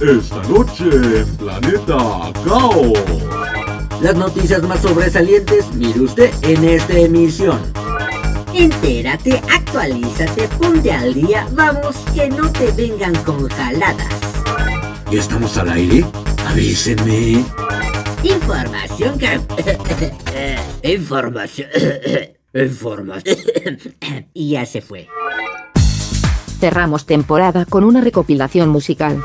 Esta noche en Planeta Caos. Las noticias más sobresalientes, mire usted en esta emisión. Entérate, actualízate, ponte al día, vamos, que no te vengan con jaladas. ¿Ya estamos al aire? Avísenme. Información que... Información. Información. y ya se fue. Cerramos temporada con una recopilación musical.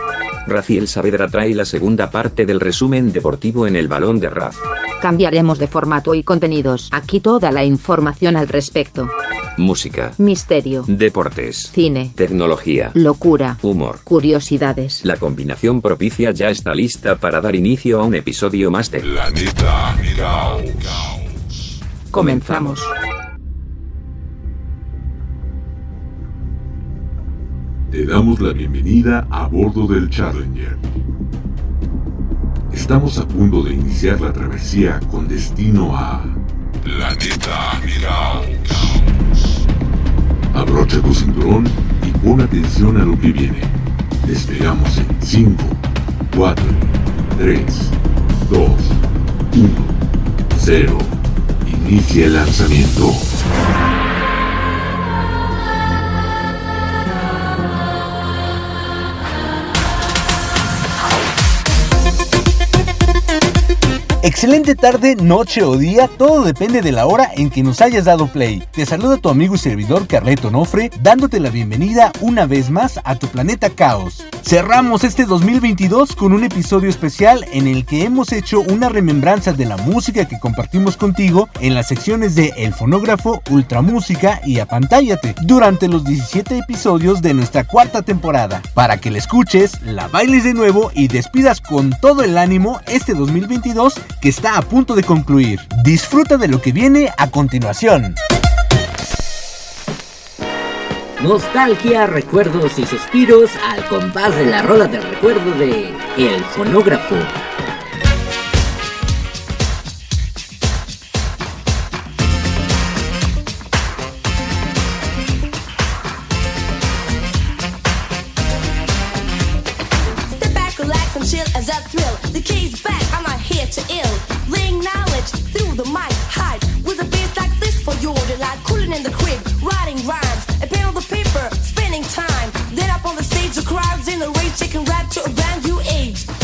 Raciel Saavedra trae la segunda parte del resumen deportivo en el balón de Raf. Cambiaremos de formato y contenidos. Aquí toda la información al respecto. Música, Misterio. deportes, Cine. tecnología, Locura. humor. Curiosidades. La combinación propicia ya está lista para dar inicio a un episodio más de Planeta. Comenzamos. Te damos la bienvenida a bordo del Challenger. Estamos a punto de iniciar la travesía con destino a Planeta Caos. Abrocha tu cinturón y pon atención a lo que viene. Despegamos en 5, 4, 3, 2, 1, 0. Inicia el lanzamiento. Excelente tarde, noche o día, todo depende de la hora en que nos hayas dado play. Te saluda tu amigo y servidor Carleto Nofre, dándote la bienvenida una vez más a tu planeta Caos. Cerramos este 2022 con un episodio especial en el que hemos hecho una remembranza de la música que compartimos contigo en las secciones de El Fonógrafo, Ultramúsica y Apantállate durante los 17 episodios de nuestra cuarta temporada, para que la escuches, la bailes de nuevo y despidas con todo el ánimo este 2022 que está a punto de concluir. Disfruta de lo que viene a continuación. Nostalgia, recuerdos y suspiros al compás de la rola del recuerdo de El Fonógrafo. Step back, like this for your delight. Cooling in the crib, writing rhymes, a pen on the paper, spending time. Then up on the stage, the crowds in the rage, taking rap to a brand new age.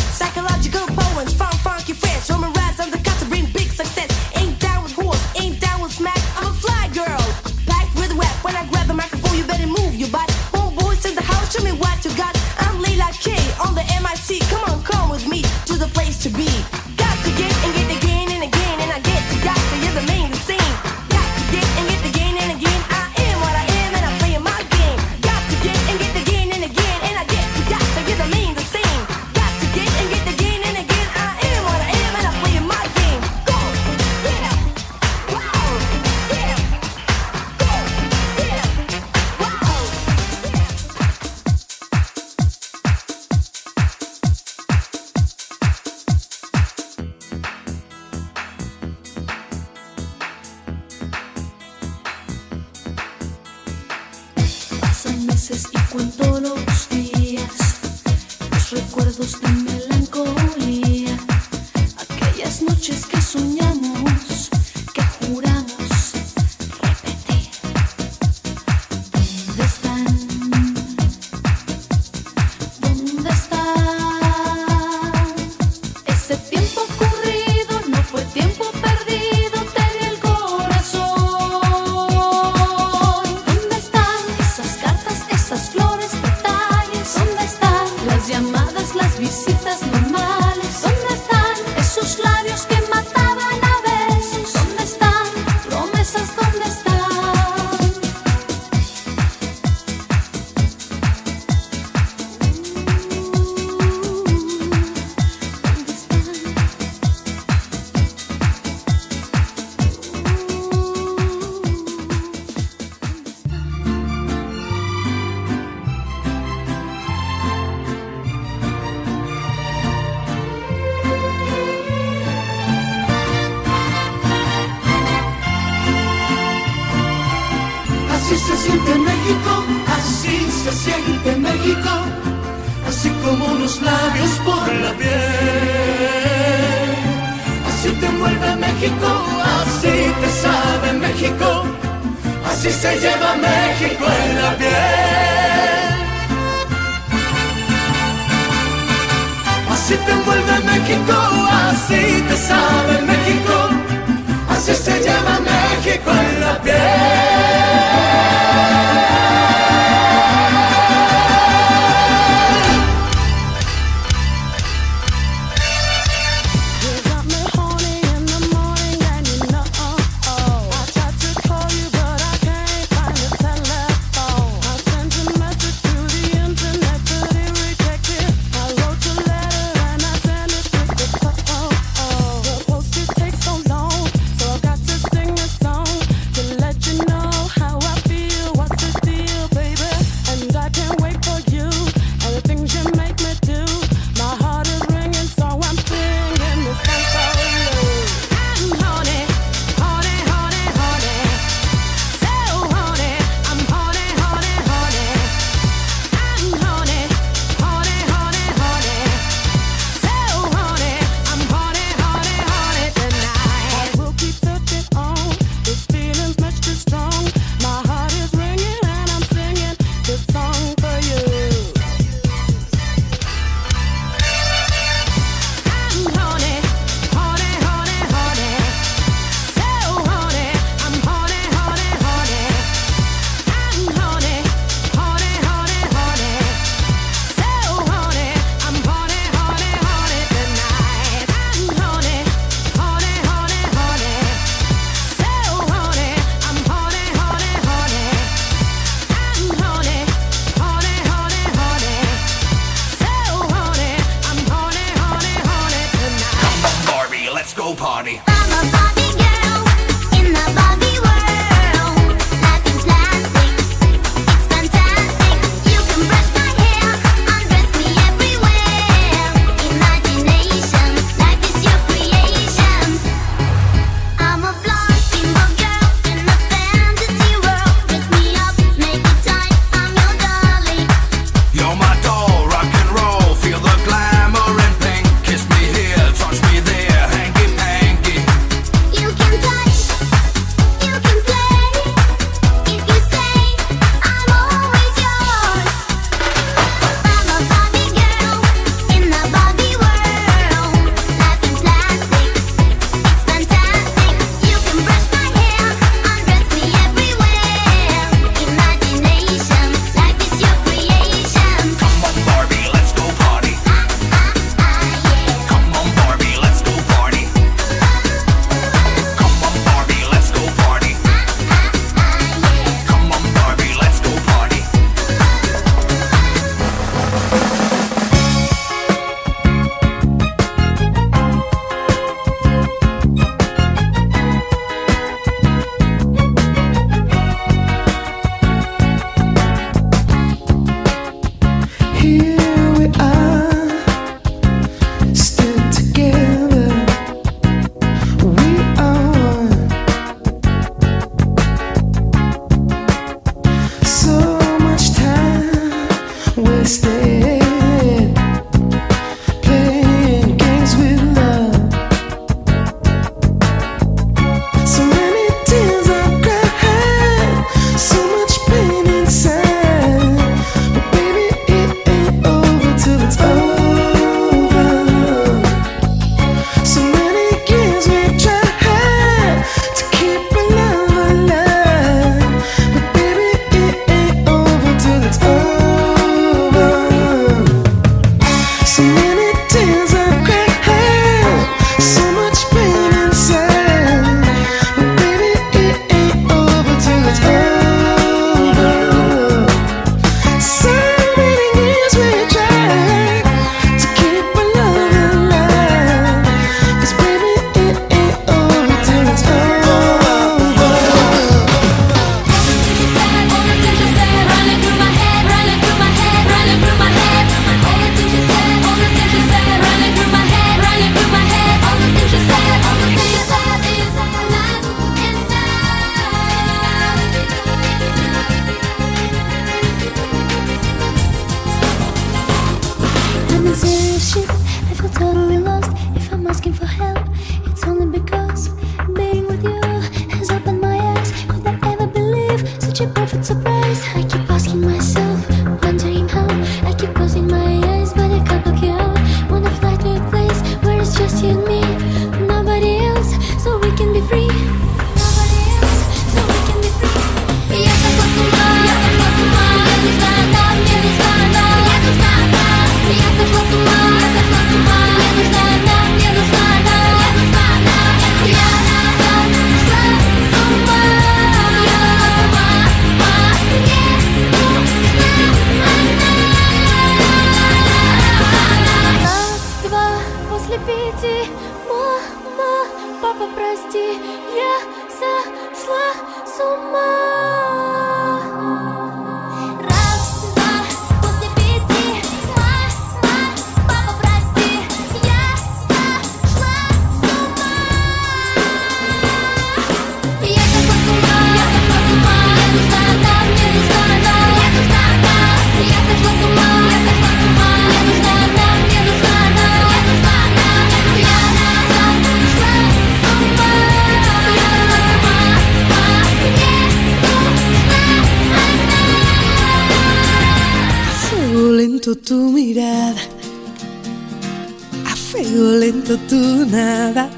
siento tú nada.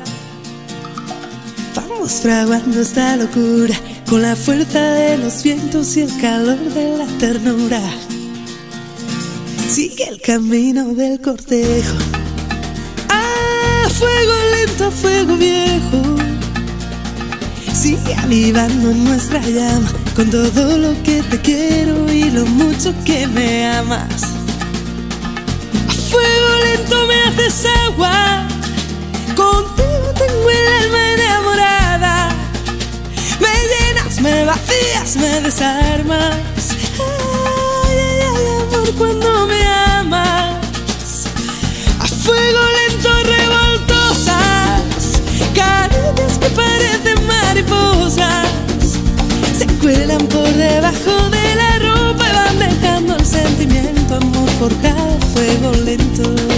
Vamos fraguando esta locura con la fuerza de los vientos y el calor de la ternura. Sigue el camino del cortejo. Ah, fuego lento, fuego viejo. Sigue avivando nuestra llama con todo lo que te quiero y lo mucho que me amas. A fuego lento me haces agua. Contigo tengo el alma enamorada. Me llenas, me vacías, me desarmas. Ay, ay, ay, amor, cuando me amas. A fuego lento revoltosas. Caricias que parecen mariposas. Se cuelan por debajo de la ropa y van dejando el sentimiento, amor, por cada fuego lento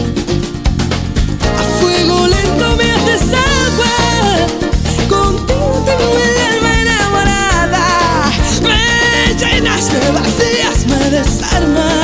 fuego lento me haces agua. Contigo tengo el alma enamorada. Me llenas de vacías, me desarmas.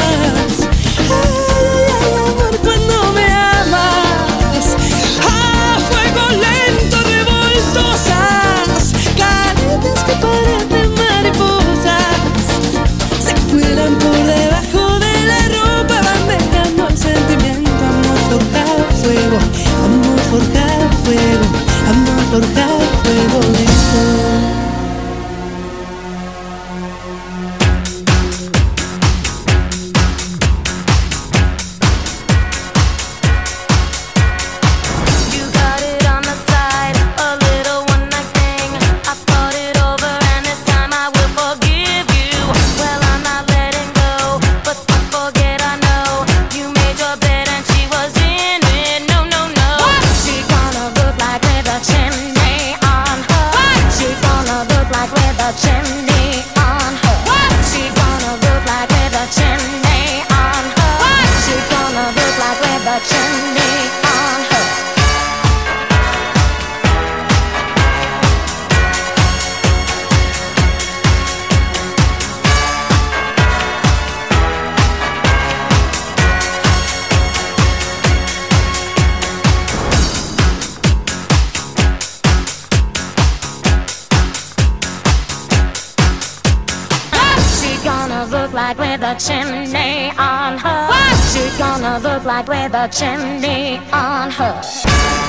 like with a chimney on her? What? She's gonna look like with a chimney on her.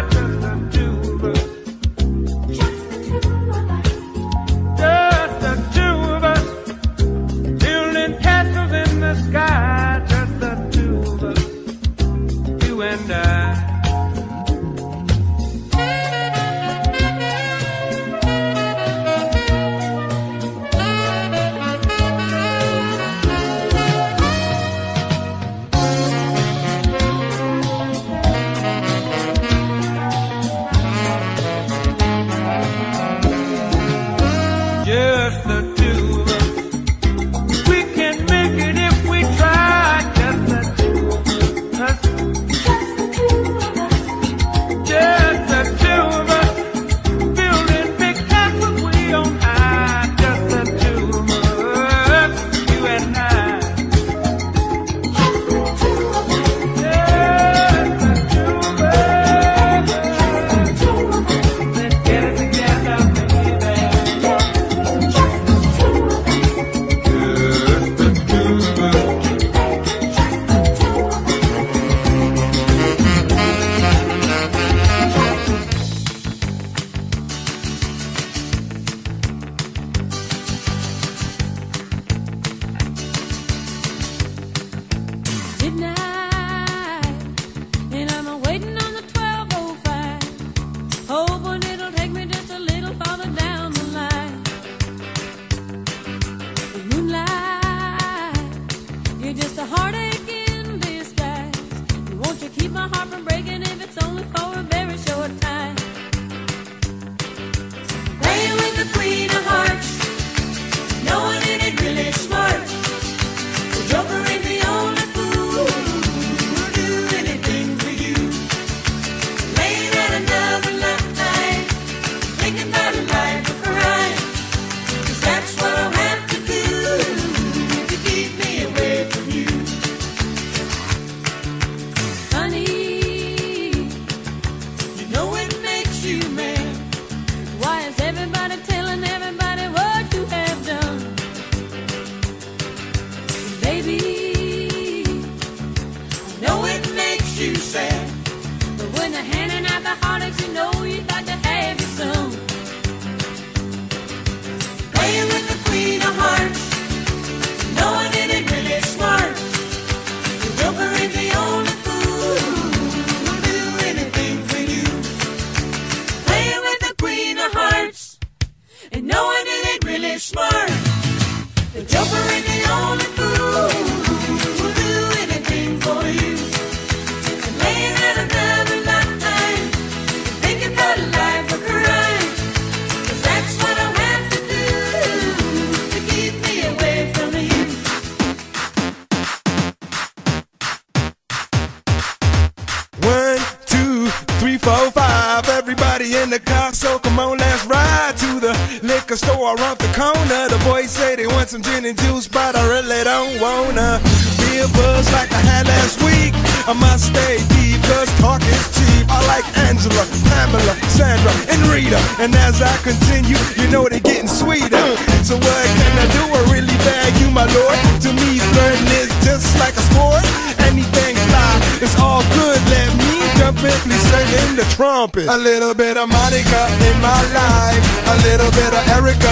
A little bit of Monica in my life, a little bit of Erica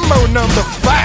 I'm on number five.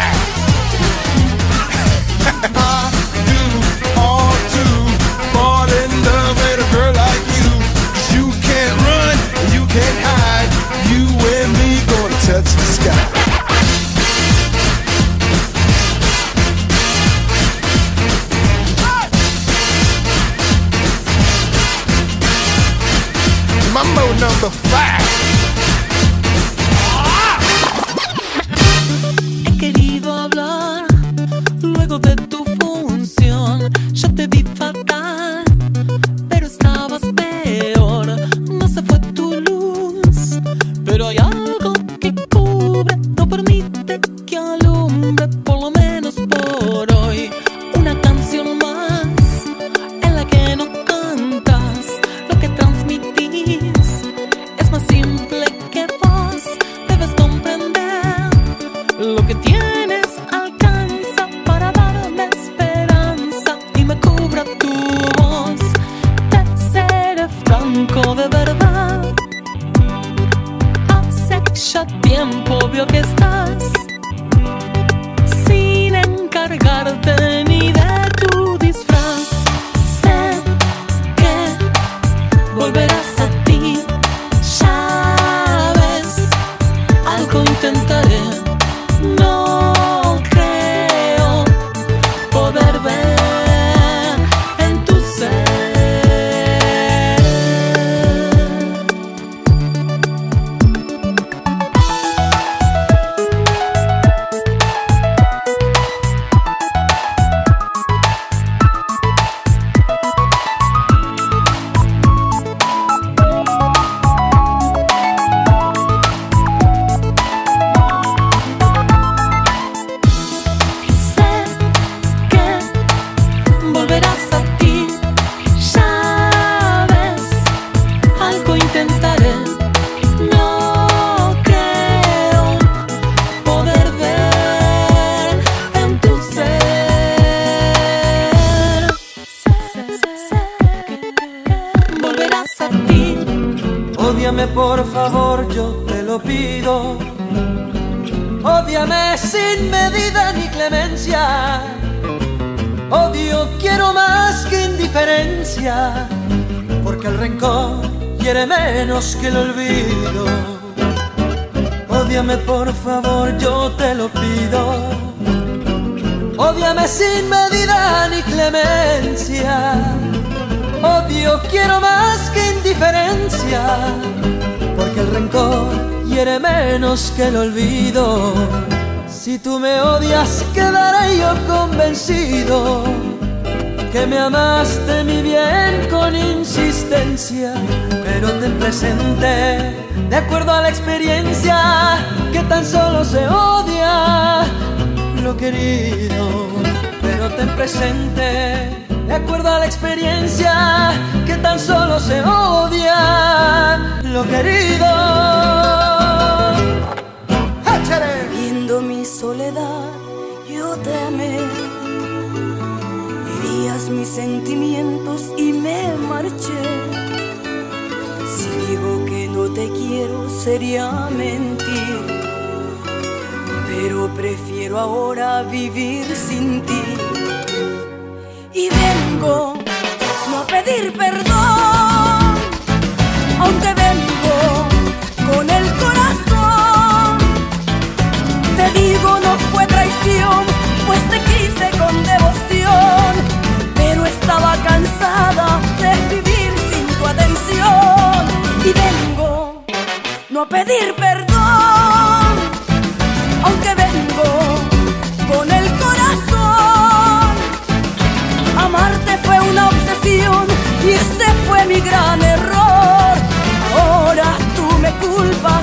Favor, yo te lo pido. Ódiame sin medida ni clemencia. Odio quiero más que indiferencia, porque el rencor hiere menos que el olvido. Si tú me odias, quedaré yo convencido que me amaste mi bien con insistencia, pero ten presente, de acuerdo a la experiencia, que tan solo se odia lo querido, pero ten presente de acuerdo a la experiencia que tan solo se odia lo querido. Viendo mi soledad, yo te amé. Herías mis sentimientos y me marché. Digo que no te quiero, sería mentir. Pero prefiero ahora vivir sin ti. Y vengo no a pedir perdón, aunque vengo con el corazón. Te digo no fue traición, pues te quise con devoción, pero estaba cansada de vivir sin tu atención. Y vengo no a pedir perdón, aunque vengo con el corazón. Amarte fue una obsesión y ese fue mi gran error. Ahora tú me culpas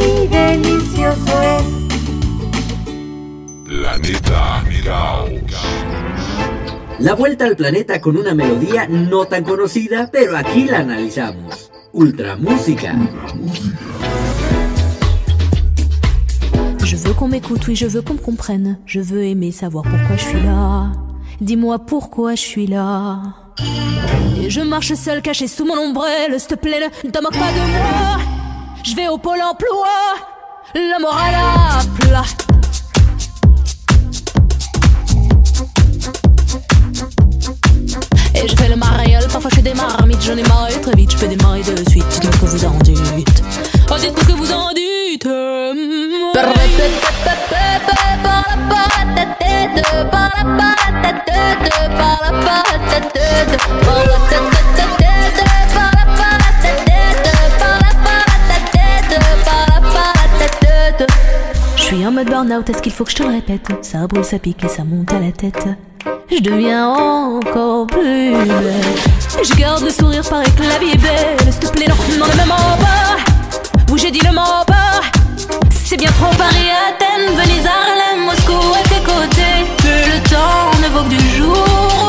y delicioso es. Planeta. La vuelta al planeta con una melodía no tan conocida, pero aquí la analizamos. Ultra Música. Je veux qu'on m'écoute, oui, je veux qu'on me comprenne. Je veux aimer savoir pourquoi je suis là. Dis-moi pourquoi je suis là. Et je marche seul, caché sous mon ombrelle. S'il te plaît, ne te moque pas de moi je vais au pôle emploi, la morale à plat. Et je fais le mariole, parfois je fais des marmites, j'en ai marre très vite, je peux démarrer de suite. Dites ce que vous en dites. Oh, dites-moi ce que vous en dites. en mode burn-out, est-ce qu'il faut que je te le répète? Ça brûle, ça pique et ça monte à la tête. Je deviens encore plus belle. Je garde le sourire, paraît que la vie est belle. S'il te plaît, non, non, ne me mens pas. Où j'ai dit le mot pas. C'est bien trop Paris, Athènes, Venise, Arles, Moscou à tes côtés. Que le temps ne vaut du jour.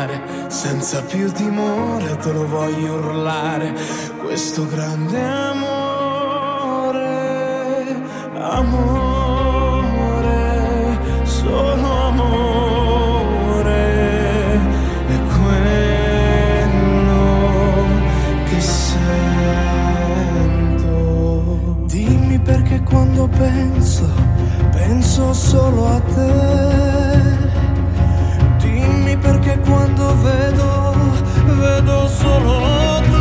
fare, senza più timore te lo voglio urlare, questo grande amore, amore, solo amore, è quello che sento. Dimmi perché quando penso, penso solo a te quando vedo, vedo solo te.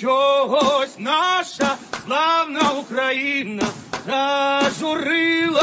чогось наша славна Україна зажурилася.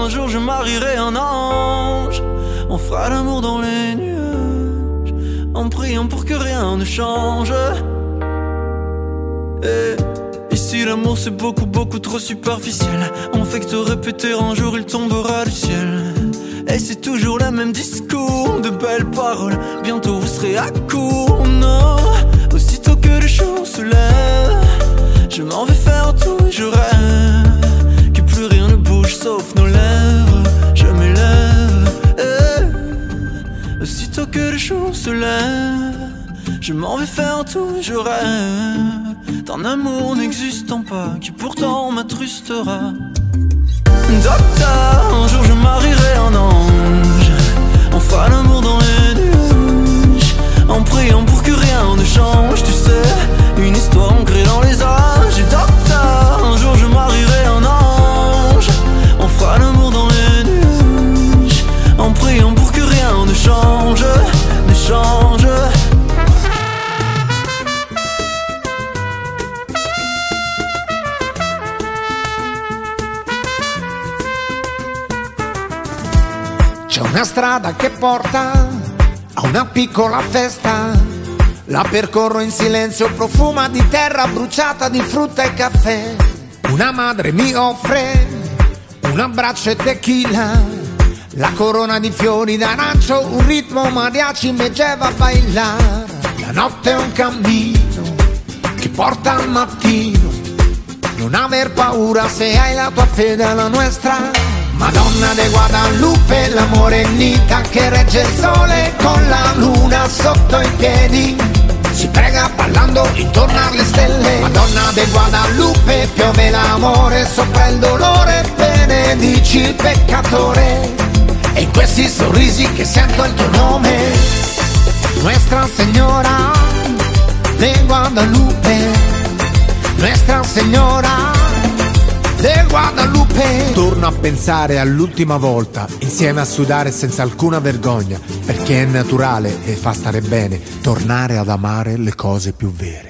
Un jour je marierai un ange. On fera l'amour dans les nuages, en priant pour que rien ne change. Et ici l'amour c'est beaucoup beaucoup trop superficiel. On fait que te répéter un jour il tombera du ciel. Et c'est toujours le même discours, de belles paroles. Bientôt vous serez à court, non. Aussitôt que le jour se lève, je m'en vais faire tout et je rêve. Que plus rien ne bouge sauf Que le jour se lève, je m'en vais faire tout je rêve. D'un amour n'existant pas, qui pourtant m'attrustera. Docteur, un jour je marierai un ange. Fera l'amour dans les nuages. En priant pour que rien ne change, tu sais. Une histoire ancrée dans les âges. Docteur, un jour je marierai un C'è una strada che porta a una piccola festa. La percorro in silenzio, profuma di terra bruciata di frutta e caffè. Una madre mi offre un abbraccio e tequila. La corona di fiori d'arancio, un ritmo mariachi mi lleva a bailar. La notte è un cammino che porta al mattino. Non aver paura se hai la tua fede alla nostra. Madonna de Guadalupe, la morenita che regge il sole con la luna sotto i piedi. Si prega ballando intorno alle stelle. Madonna de Guadalupe, piove l'amore sopra il dolore, benedici il peccatore. E in questi sorrisi che sento il tuo nome, Nuestra Señora de Guadalupe, Nuestra Señora del Guadalupe. Torno a pensare all'ultima volta, insieme a sudare senza alcuna vergogna, perché è naturale e fa stare bene tornare ad amare le cose più vere.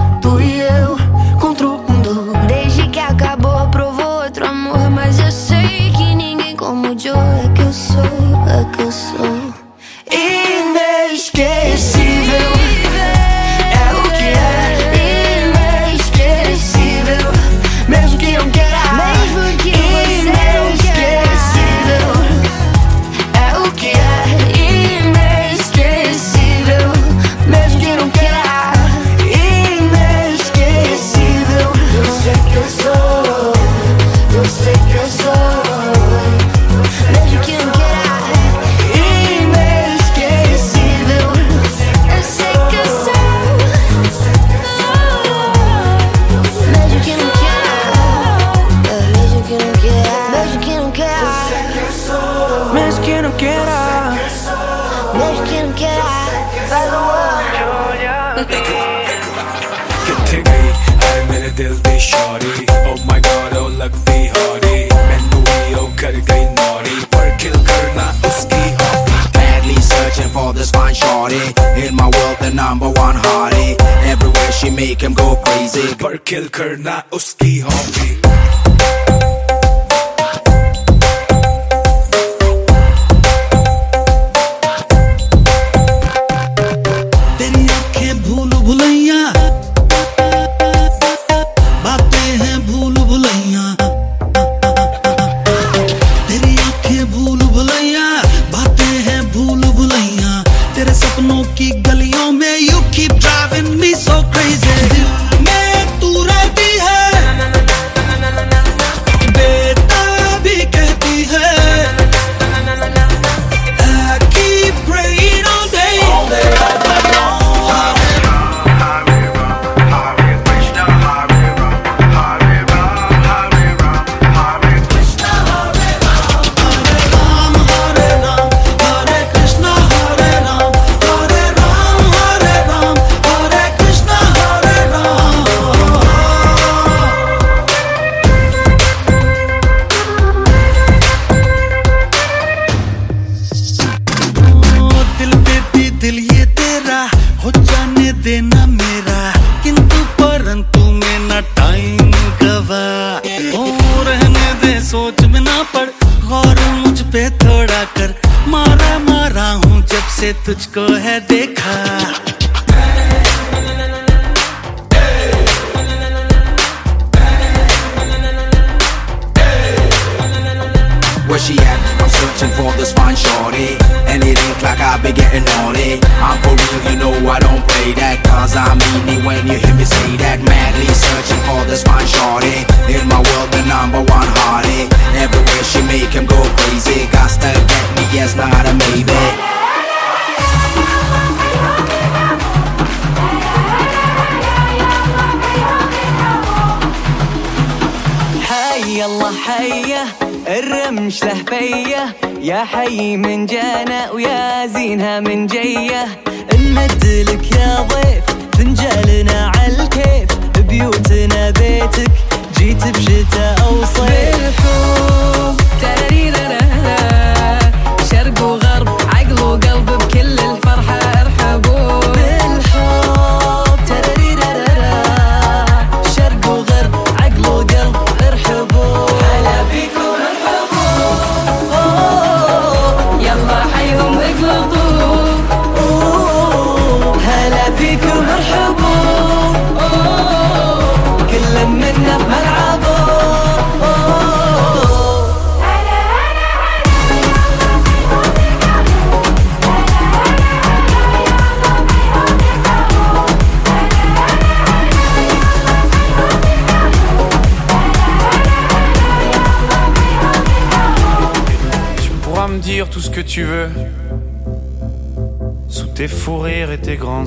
you like your soul, like your soul किल करना उसकी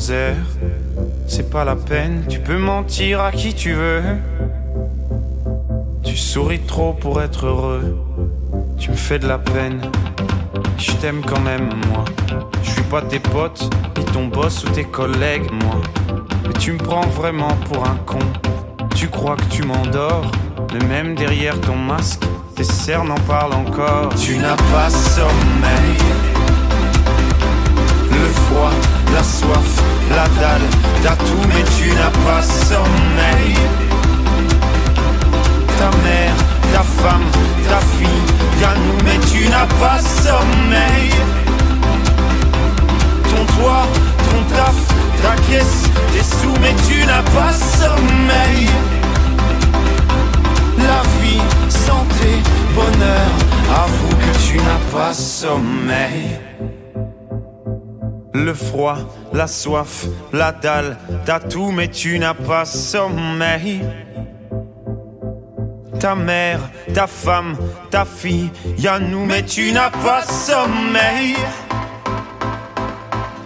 C'est pas la peine, tu peux mentir à qui tu veux. Tu souris trop pour être heureux. Tu me fais de la peine. Je t'aime quand même, moi. Je suis pas tes potes, ni ton boss ou tes collègues, moi. Mais tu me prends vraiment pour un con. Tu crois que tu m'endors, mais même derrière ton masque, tes cernes en parlent encore. Tu n'as pas sommeil. Le froid, la soif, la dalle, t'as tout, mais tu n'as pas sommeil. Ta mère, ta femme, ta fille, ta nous, mais tu n'as pas sommeil. Ton toit, ton taf, ta caisse, tes sous, mais tu n'as pas sommeil. La vie, santé, bonheur, avoue que tu n'as pas sommeil. Le froid, la soif, la dalle, t'as tout, mais tu n'as pas sommeil. Ta mère, ta femme, ta fille, y'a nous, mais tu n'as pas sommeil.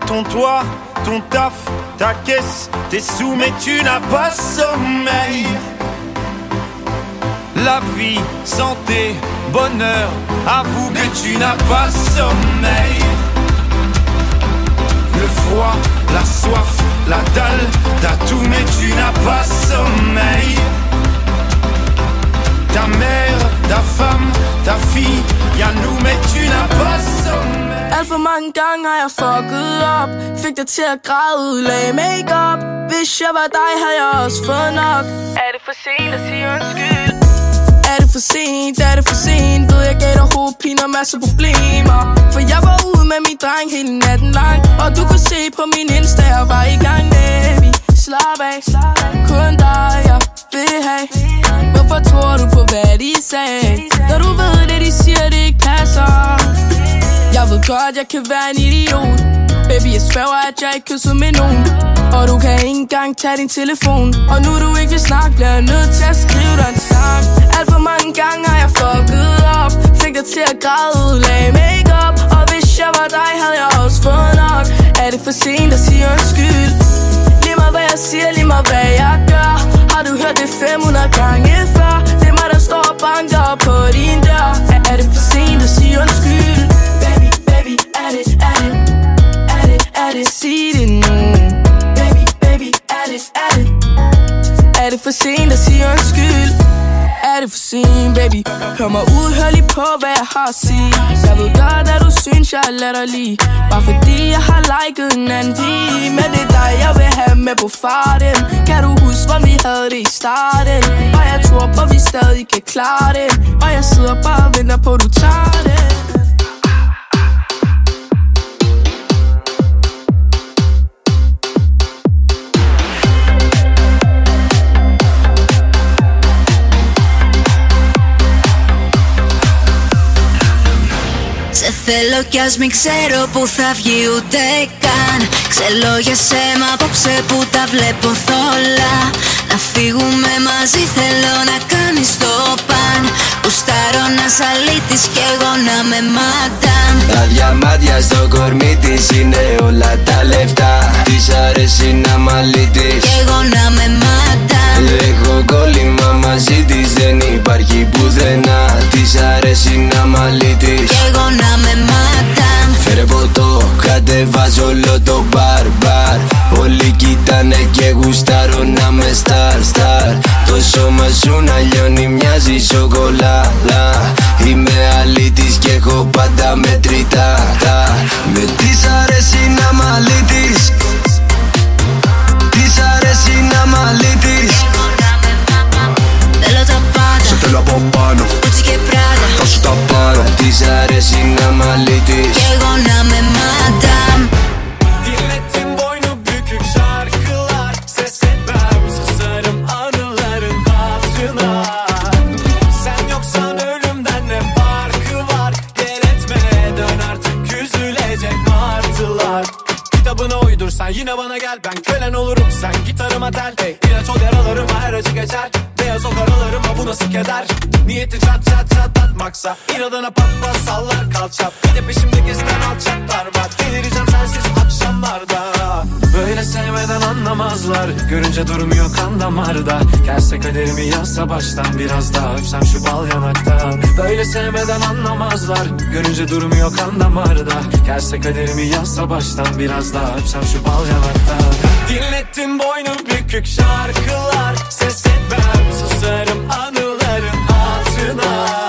Ton toit, ton taf, ta caisse, tes sous, mais tu n'as pas sommeil. La vie, santé, bonheur, avoue que tu n'as pas sommeil. Froid, la soif, la dalle, t'as tout mais tu n'as pas sommeil. Ta mère, ta femme, ta fille, y'a nous mais tu n'as pas sommeil. Alt for mange gange har jeg fucket op Fik dig til at græde, lag makeup Hvis jeg var dig, havde jeg også fået nok Er det for sent at sige undskyld? Er det for sent, er det for sent? Ved jeg gav dig hovedpine og masser problemer. For jeg var ude med min dreng hele natten lang Og du kunne se på min Insta, jeg var i gang med vi Slap af, kun dig jeg vil have. Hvorfor tror du på hvad de sagde? Når du ved det de siger det ikke passer. Jeg ved godt jeg kan være en idiot. Baby jeg sværger at jeg ikke kysser med nogen. Og du kan ikke engang tage din telefon. Og nu du ikke vil snakke bliver jeg nødt til at skrive dig en sang. Alt for mange gange har jeg fucket op. Fik dig til at græde, lag makeup. Og hvis jeg var dig havde jeg også fået nok. Er det for sent at sige undskyld? Lige mig hvad jeg siger, lige mig hvad jeg gør. Har du hørt det 500 gange før? Det er mig der står og banker på din dør. Er det for sent at sige undskyld? Baby, baby, er det, er det? Er det, sig det nu. Baby, baby, er det, er det Er det for sent at sige undskyld? Er det for sent, baby? Mig ud, hør lige på, hvad jeg har at sige. Jeg ved godt, at du synes, jeg er latterlig. Bare fordi jeg har liket en anden pige. Men det er dig, jeg vil have med på farten. Kan du huske, hvor vi havde det i starten? Og jeg tror på, vi stadig kan klare det. Og jeg sidder bare og venter på, du tager det θέλω κι ας μην ξέρω που θα βγει ούτε καν. Ξελώ για σέμα απόψε που τα βλέπω θόλα. Να φύγουμε μαζί θέλω να κάνεις το παν. Γουστάρω να σαλίτης κι εγώ να με μάταμ Τα διαμάτια στο κορμί της είναι όλα τα λεφτά. Της αρέσει να μαλίτης Κι εγώ να με μάταμ Έχω κόλλημα μαζί της δεν υπάρχει πουθενά. Της αρέσει να μαλίτης Κι εγώ να με μάταμ Φέρε ποτό, κατεβάζω όλο το μπαρ μπαρ Όλοι κοιτάνε και γουστάρω να με στάρ στάρ Το σώμα σου να λιώνει μοιάζει σοκολάτα. Είμαι αλήτης και έχω πάντα μετρητά τα. Με της αρέσει να μ' αλήτης Της αρέσει να μ' αλήτης Θέλω τα te la poppano Gucci che Prada Faccio da paro Ti sarei sinna malleti Yegona me madam Dinlettin boynu bükük şarkılar Ses etmem susarım anıların hatırına Sen yoksan ölümden ne farkı var Yer etme dön artık üzülecek martılar Kitabını uydursan yine bana gel Ben kölen olurum sen gitarıma tel hey, İlaç ol keder Niyeti çat çat çatlatmaksa İnadına pat pat sallar kalçap. Bir de peşimde gezen alçaklar var. Delireceğim sensiz akşamlarda. Böyle sevmeden anlamazlar. Görünce durmuyor kan damarda. Gelse kaderimi yazsa baştan Biraz daha öpsem şu bal yanaktan. Böyle sevmeden anlamazlar. Görünce durmuyor kan damarda. Gelse kaderimi yazsa baştan Biraz daha öpsem şu bal yanaktan. Dinlettin boynu bükük şarkılar. Ses etmem susarım anıların Nacional.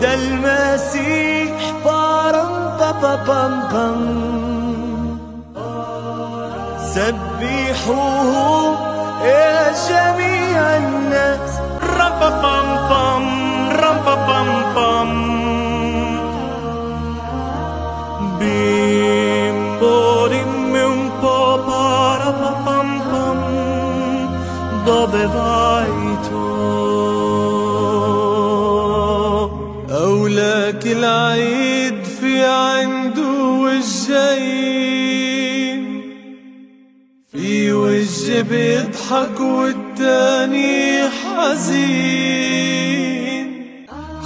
ولد المسيح. بارم بابا بام بام. سبحوه يا جميع الناس. ربا بام بام. ربا بام بام. pa pam pam العيد في عنده وجهين. في وجه بيضحك والتاني حزين.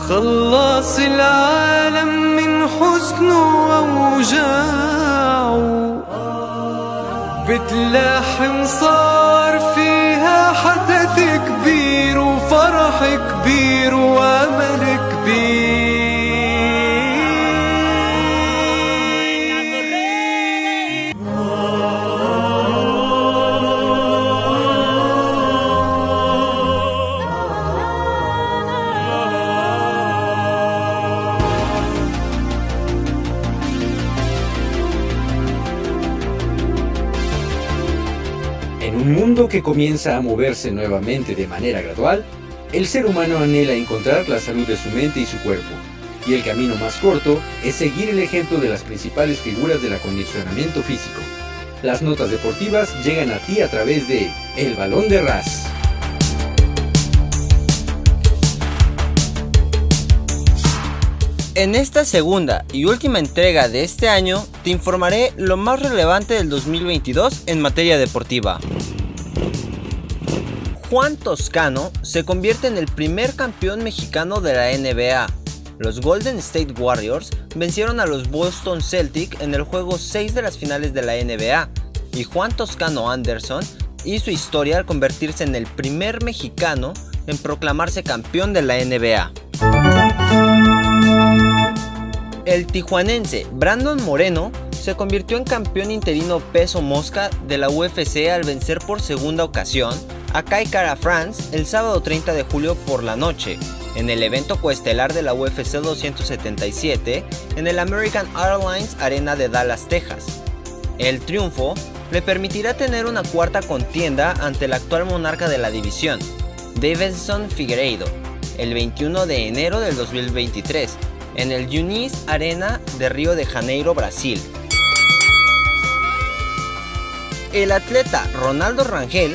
خلص العالم من حزنه وأوجاعه بتلاحم صار فيها حدث كبير وفرح كبير وأمل كبير. En un mundo que comienza a moverse nuevamente de manera gradual, el ser humano anhela encontrar la salud de su mente y su cuerpo, y el camino más corto es seguir el ejemplo de las principales figuras del acondicionamiento físico. Las notas deportivas llegan a ti a través de El Balón de Ras. En esta segunda y última entrega de este año te informaré lo más relevante del 2022 en materia deportiva. Juan Toscano se convierte en el primer campeón mexicano de la NBA. Los Golden State Warriors vencieron a los Boston Celtics en el juego 6 de las finales de la NBA y Juan Toscano Anderson hizo historia al convertirse en el primer mexicano en proclamarse campeón de la NBA. El tijuanense Brandon Moreno se convirtió en campeón interino peso mosca de la UFC al vencer por segunda ocasión a Kai Kara France el sábado 30 de julio por la noche, en el evento coestelar de la UFC 277 en el American Airlines Arena de Dallas, Texas. El triunfo le permitirá tener una cuarta contienda ante el actual monarca de la división, Davidson Figueiredo, el 21 de enero del 2023, en el Yunis Arena de Río de Janeiro, Brasil. El atleta Ronaldo Rangel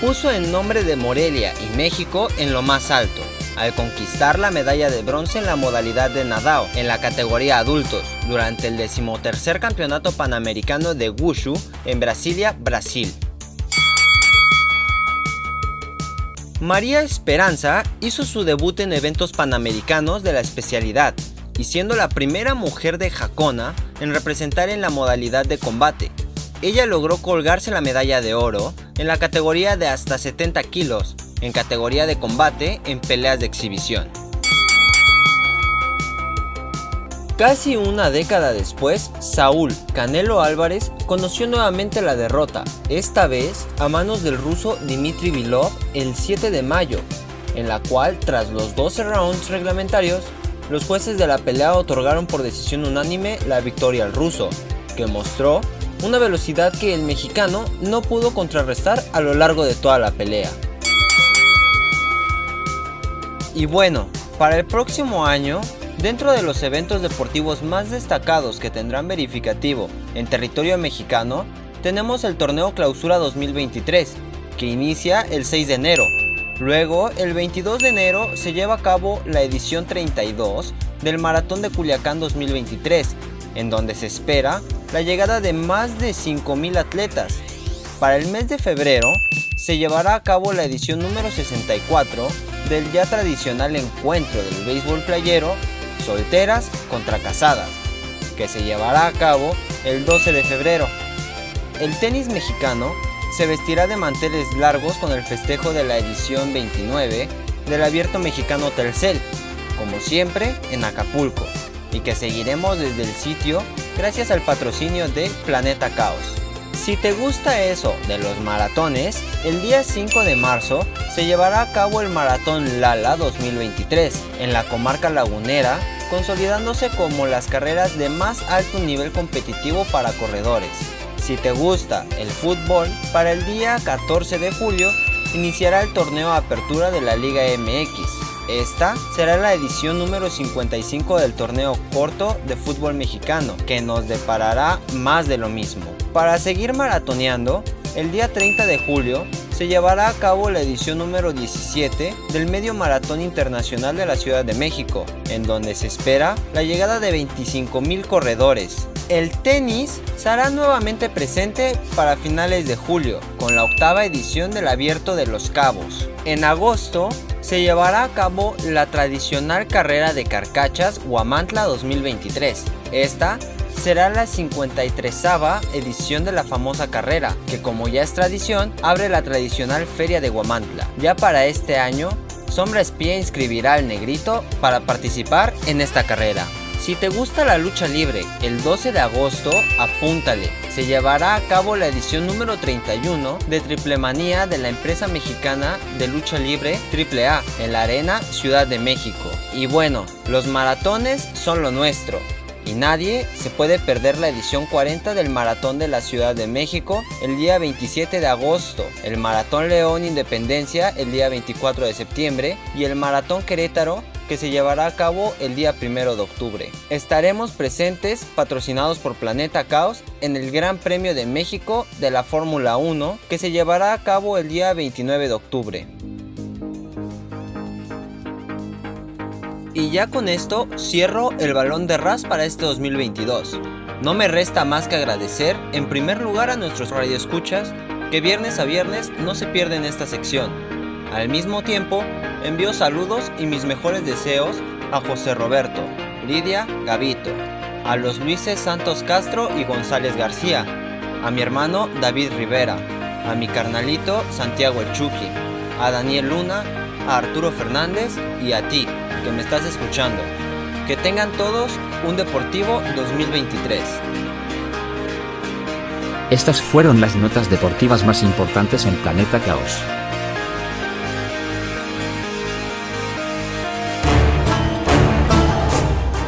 puso el nombre de Morelia y México en lo más alto, al conquistar la medalla de bronce en la modalidad de nadao en la categoría adultos durante el decimotercer campeonato panamericano de Wushu en Brasilia, Brasil. María Esperanza hizo su debut en eventos panamericanos de la especialidad y siendo la primera mujer de Jacona en representar en la modalidad de combate, ella logró colgarse la medalla de oro en la categoría de hasta 70 kilos, en categoría de combate en peleas de exhibición. Casi una década después, Saúl Canelo Álvarez conoció nuevamente la derrota, esta vez a manos del ruso Dmitry Vilov el 7 de mayo, en la cual tras los 12 rounds reglamentarios, los jueces de la pelea otorgaron por decisión unánime la victoria al ruso, que mostró una velocidad que el mexicano no pudo contrarrestar a lo largo de toda la pelea. Y bueno, para el próximo año, dentro de los eventos deportivos más destacados que tendrán verificativo en territorio mexicano, tenemos el torneo Clausura 2023, que inicia el 6 de enero. Luego, el 22 de enero se lleva a cabo la edición 32 del Maratón de Culiacán 2023, en donde se espera la llegada de más de 5.000 atletas. Para el mes de febrero se llevará a cabo la edición número 64 del ya tradicional encuentro del béisbol playero Solteras contra Casadas, que se llevará a cabo el 12 de febrero. El tenis mexicano se vestirá de manteles largos con el festejo de la edición 29 del Abierto Mexicano Telcel, como siempre en Acapulco y que seguiremos desde el sitio gracias al patrocinio de Planeta Caos. Si te gusta eso de los maratones, el día 5 de marzo se llevará a cabo el Maratón Lala 2023 en la comarca lagunera, consolidándose como las carreras de más alto nivel competitivo para corredores. Si te gusta el fútbol, para el día 14 de julio iniciará el torneo Apertura de la Liga MX, esta será la edición número 55 del torneo corto de fútbol mexicano, que nos deparará más de lo mismo. Para seguir maratoneando, el día 30 de julio se llevará a cabo la edición número 17 del Medio Maratón Internacional de la Ciudad de México, en donde se espera la llegada de 25 mil corredores. El tenis será nuevamente presente para finales de julio, con la octava edición del Abierto de los Cabos. En agosto se llevará a cabo la tradicional carrera de carcachas Huamantla 2023. Esta será la 53 edición de la famosa carrera, que como ya es tradición, abre la tradicional Feria de Huamantla. Ya para este año, Sombra Espía inscribirá al negrito para participar en esta carrera. Si te gusta la lucha libre, el 12 de agosto, apúntale. Se llevará a cabo la edición número 31 de Triple Manía de la empresa mexicana de lucha libre AAA en la Arena Ciudad de México. Y bueno, los maratones son lo nuestro. Y nadie se puede perder la edición 40 del Maratón de la Ciudad de México el día 27 de agosto, el Maratón León Independencia el día 24 de septiembre y el Maratón Querétaro que se llevará a cabo el día primero de octubre. Estaremos presentes, patrocinados por Planeta Caos, en el Gran Premio de México de la Fórmula 1 que se llevará a cabo el día 29 de octubre. Y ya con esto cierro el balón de RAS para este 2022. No me resta más que agradecer en primer lugar a nuestros radioescuchas que viernes a viernes no se pierden esta sección al mismo tiempo, envío saludos y mis mejores deseos a José Roberto, Lidia Gavito, a los Luises Santos Castro y González García, a mi hermano David Rivera, a mi carnalito Santiago Chucky, a Daniel Luna, a Arturo Fernández y a ti, que me estás escuchando. Que tengan todos un Deportivo 2023. Estas fueron las notas deportivas más importantes en Planeta Caos.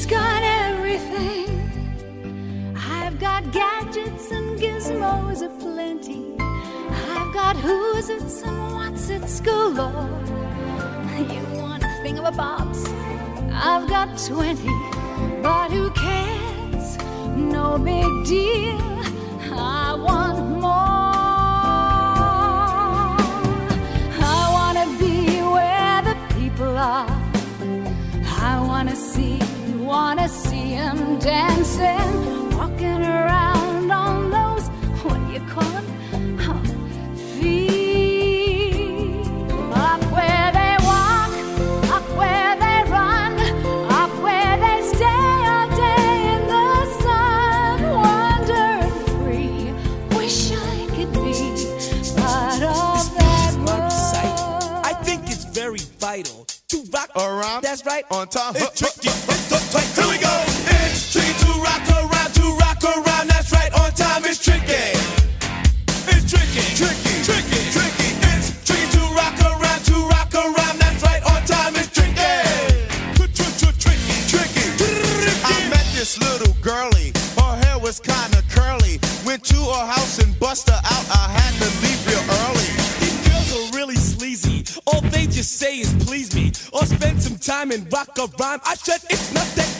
She's got everything. I've got gadgets and gizmos aplenty. I've got who's its and what's its galore. You want a thing of a bobs? I've got twenty, but who cares? No big deal. I want more. I wanna be where the people are. I wanna see, wanna see 'em dancing, walking around on those, what do you call 'em? Huh, feet. Up where they walk, up where they run, up where they stay all day in the sun, wandering free. Wish I could be part of that world. I think it's very vital to rock around. That's right. On time. It's uh-huh. tricky. Time and rock around. I said it's not that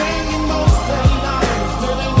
After the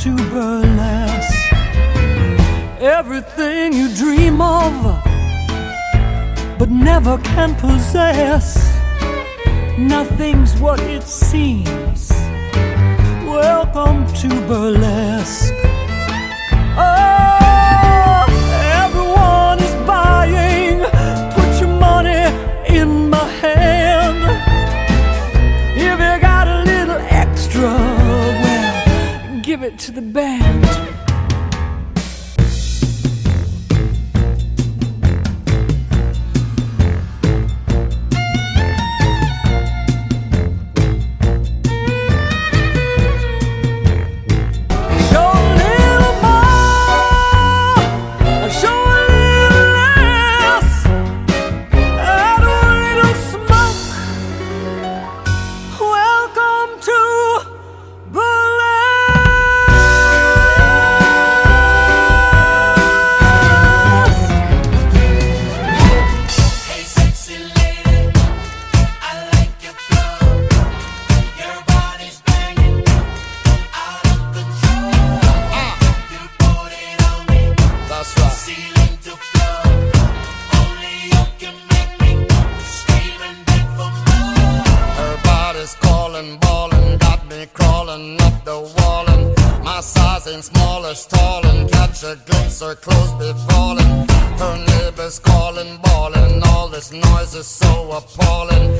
to burlesque. Everything you dream of, but never can possess. Nothing's what it seems. Welcome to burlesque. Oh. it to the band. so appalling.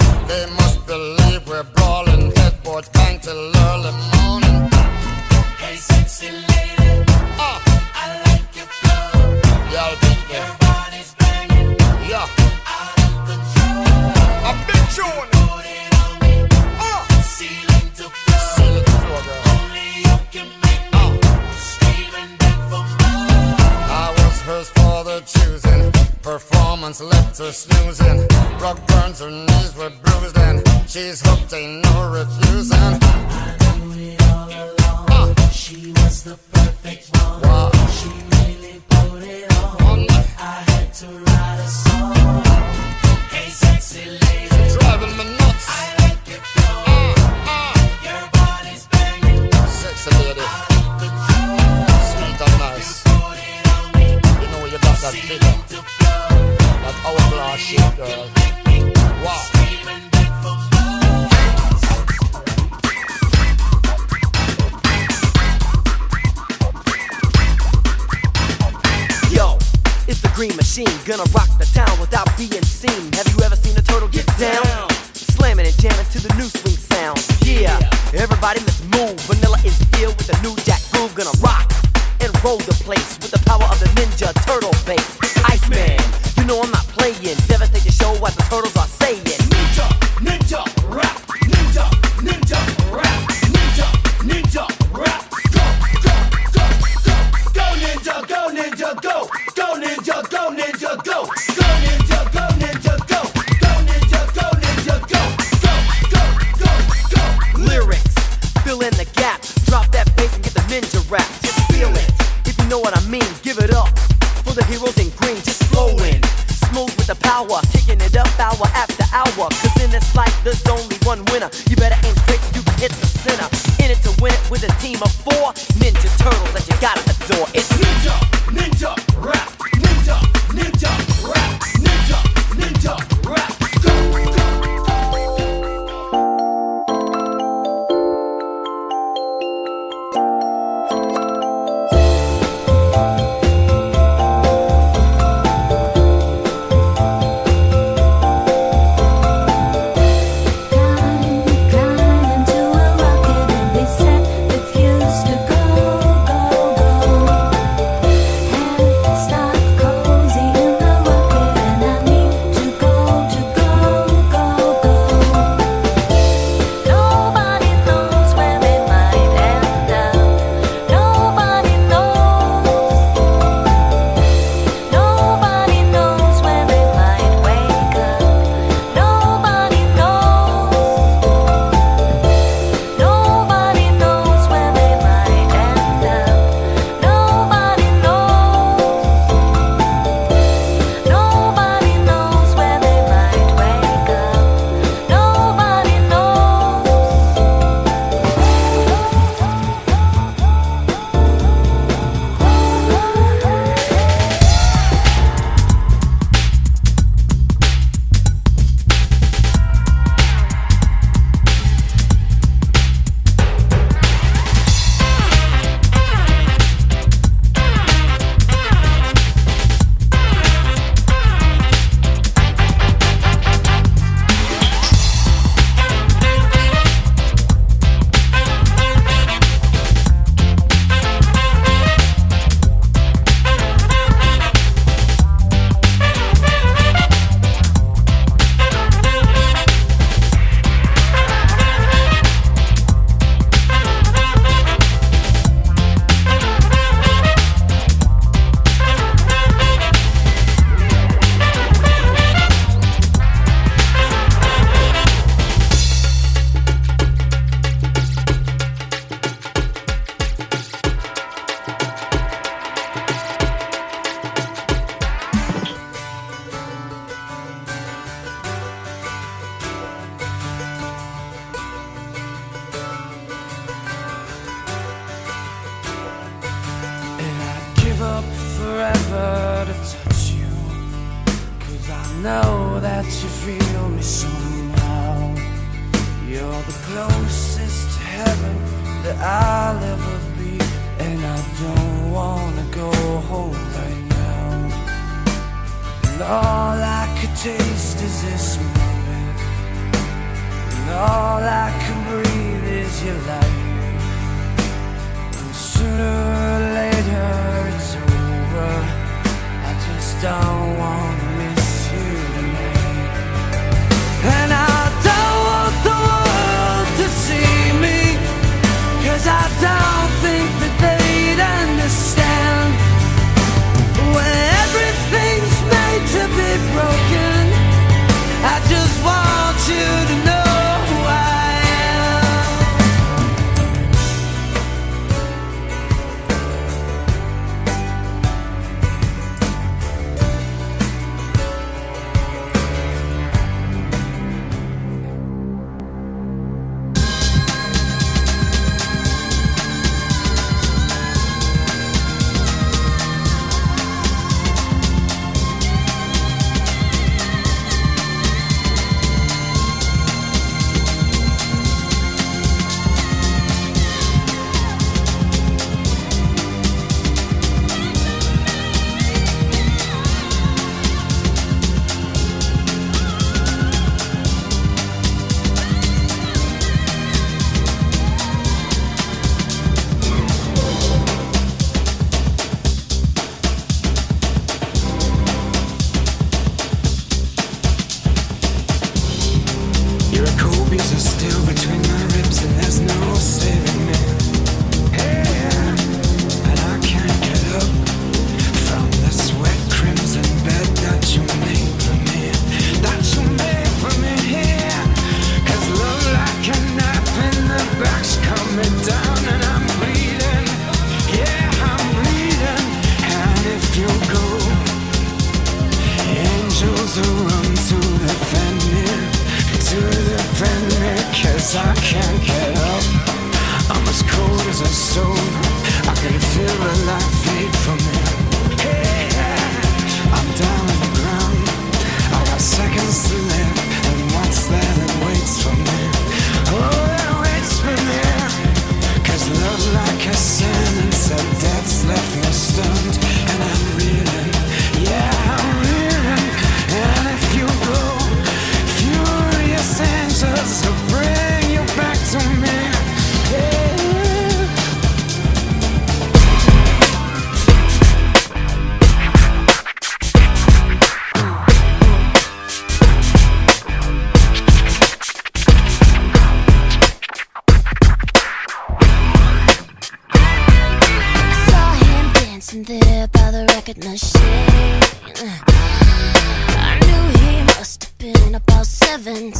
I knew he must have been about 17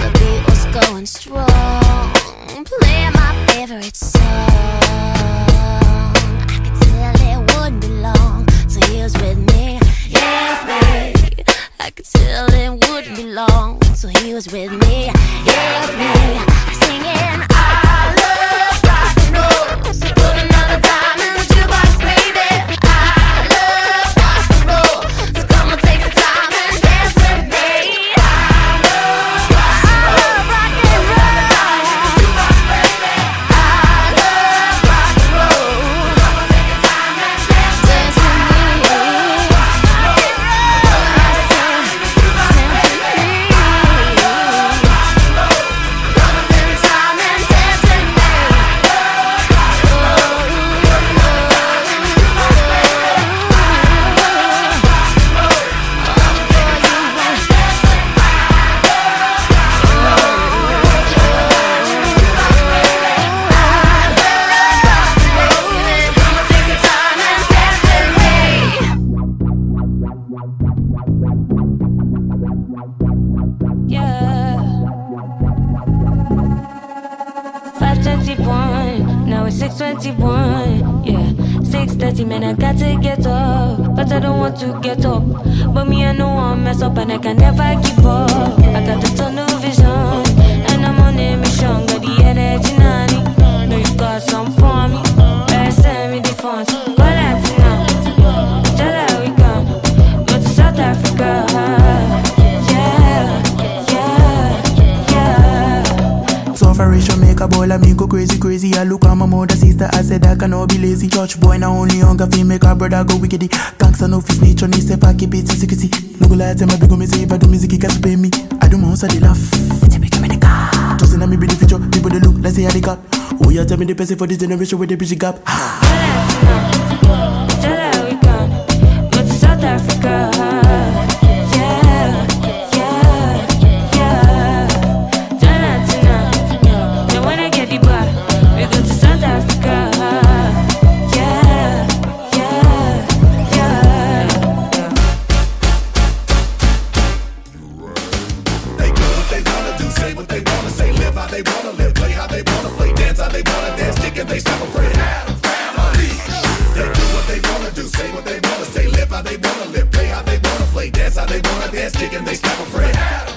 The beat was going strong. Playing my favorite song. I could tell it wouldn't be long. So he was with me, yeah, with me I could tell it wouldn't be long. So he was with me, yeah, with me the cop. Oh yeah, tell me the person for this generation with the bridge gap. That's how they wanna dance, kicking, they stop afraid.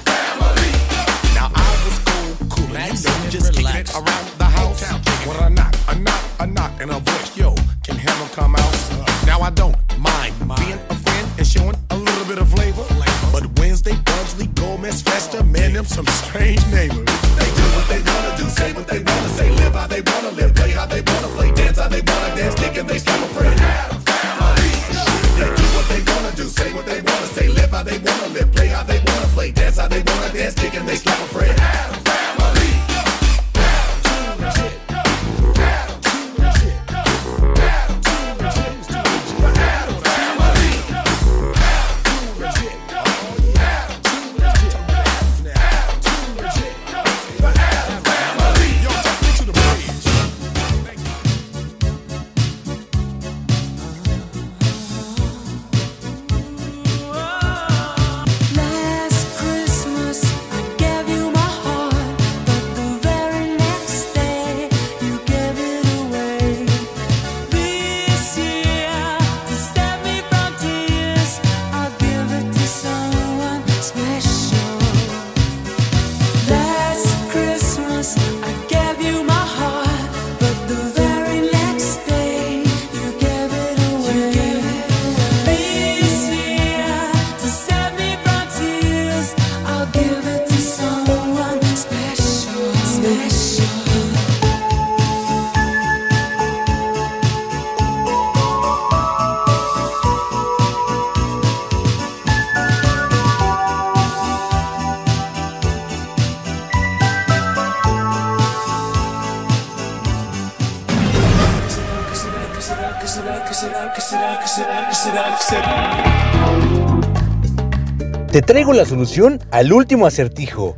Te traigo la solución al último acertijo.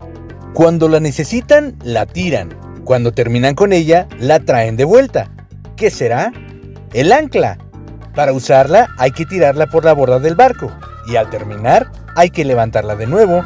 Cuando la necesitan, la tiran. Cuando terminan con ella, la traen de vuelta. ¿Qué será? El ancla. Para usarla hay que tirarla por la borda del barco. Y al terminar, hay que levantarla de nuevo.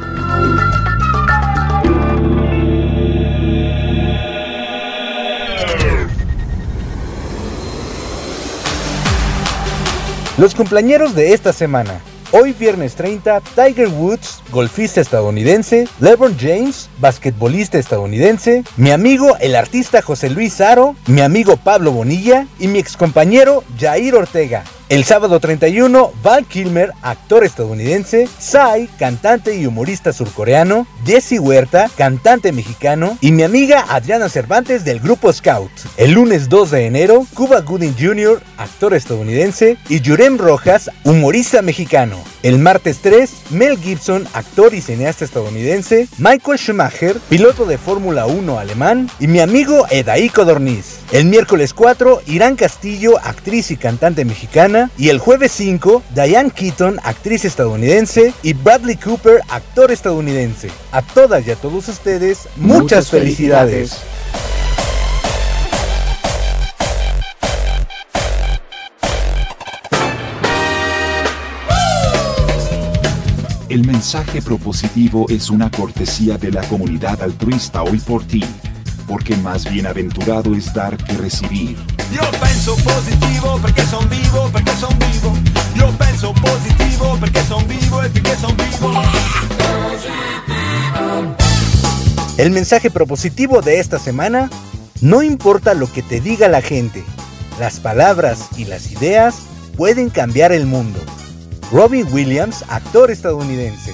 Los cumpleañeros de esta semana. Hoy viernes 30, Tiger Woods, golfista estadounidense, LeBron James, basquetbolista estadounidense, mi amigo el artista José Luis Aro, mi amigo Pablo Bonilla y mi excompañero Jair Ortega. El sábado 31, Val Kilmer, actor estadounidense, Psy, cantante y humorista surcoreano, Jesse Huerta, cantante mexicano, y mi amiga Adriana Cervantes del grupo Scout. El lunes 2 de enero, Cuba Gooding Jr., actor estadounidense, y Yurem Rojas, humorista mexicano. El martes 3, Mel Gibson, actor y cineasta estadounidense, Michael Schumacher, piloto de Fórmula 1 alemán, y mi amigo Edaí Codorniz. El miércoles 4, Irán Castillo, actriz y cantante mexicana, y el jueves 5, Diane Keaton, actriz estadounidense, y Bradley Cooper, actor estadounidense. A todas y a todos ustedes, muchas, Muchas felicidades. El mensaje propositivo es una cortesía de la comunidad altruista hoy por ti. Porque más bienaventurado es dar que recibir. Io penso positivo perché son vivo, perché son vivo. Io penso positivo perché son vivo e perché son vivo. El mensaje propositivo de esta semana, no importa lo que te diga la gente, las palabras y las ideas pueden cambiar el mundo. Robin Williams, actor estadounidense.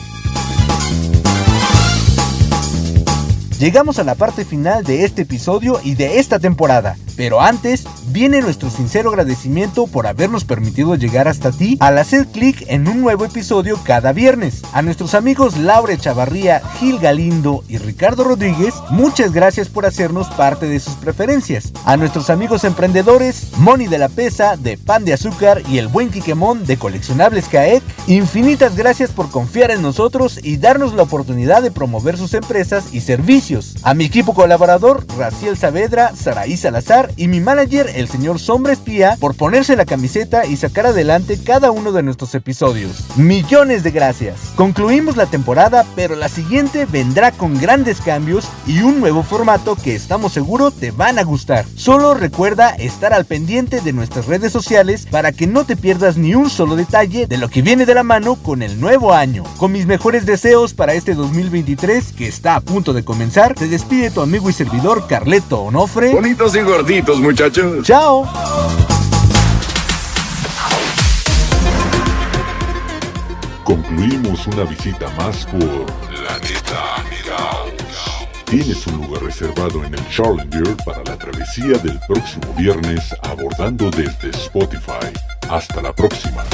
Llegamos a la parte final de este episodio y de esta temporada. Pero antes, viene nuestro sincero agradecimiento por habernos permitido llegar hasta ti al hacer clic en un nuevo episodio cada viernes. A nuestros amigos Laura Chavarría, Gil Galindo y Ricardo Rodríguez, muchas gracias por hacernos parte de sus preferencias. A nuestros amigos emprendedores, Moni de la Pesa, de Pan de Azúcar y el buen Quiquemón de Coleccionables CAEC, infinitas gracias por confiar en nosotros y darnos la oportunidad de promover sus empresas y servicios. A mi equipo colaborador, Raciel Saavedra, Saraí Salazar y mi manager, el señor Sombra Espía, por ponerse la camiseta y sacar adelante cada uno de nuestros episodios. Millones de gracias. Concluimos la temporada, pero la siguiente vendrá con grandes cambios y un nuevo formato que estamos seguros te van a gustar. Solo recuerda estar al pendiente de nuestras redes sociales para que no te pierdas ni un solo detalle de lo que viene de la mano con el nuevo año. Con mis mejores deseos para este 2023 que está a punto de comenzar, te despide tu amigo y servidor Carleto Onofre. Bonitos y gorditos, muchachos. Chao. Concluimos una visita más por La Neta. Tienes un lugar reservado en el Challenger para la travesía del próximo viernes abordando desde Spotify. Hasta la próxima.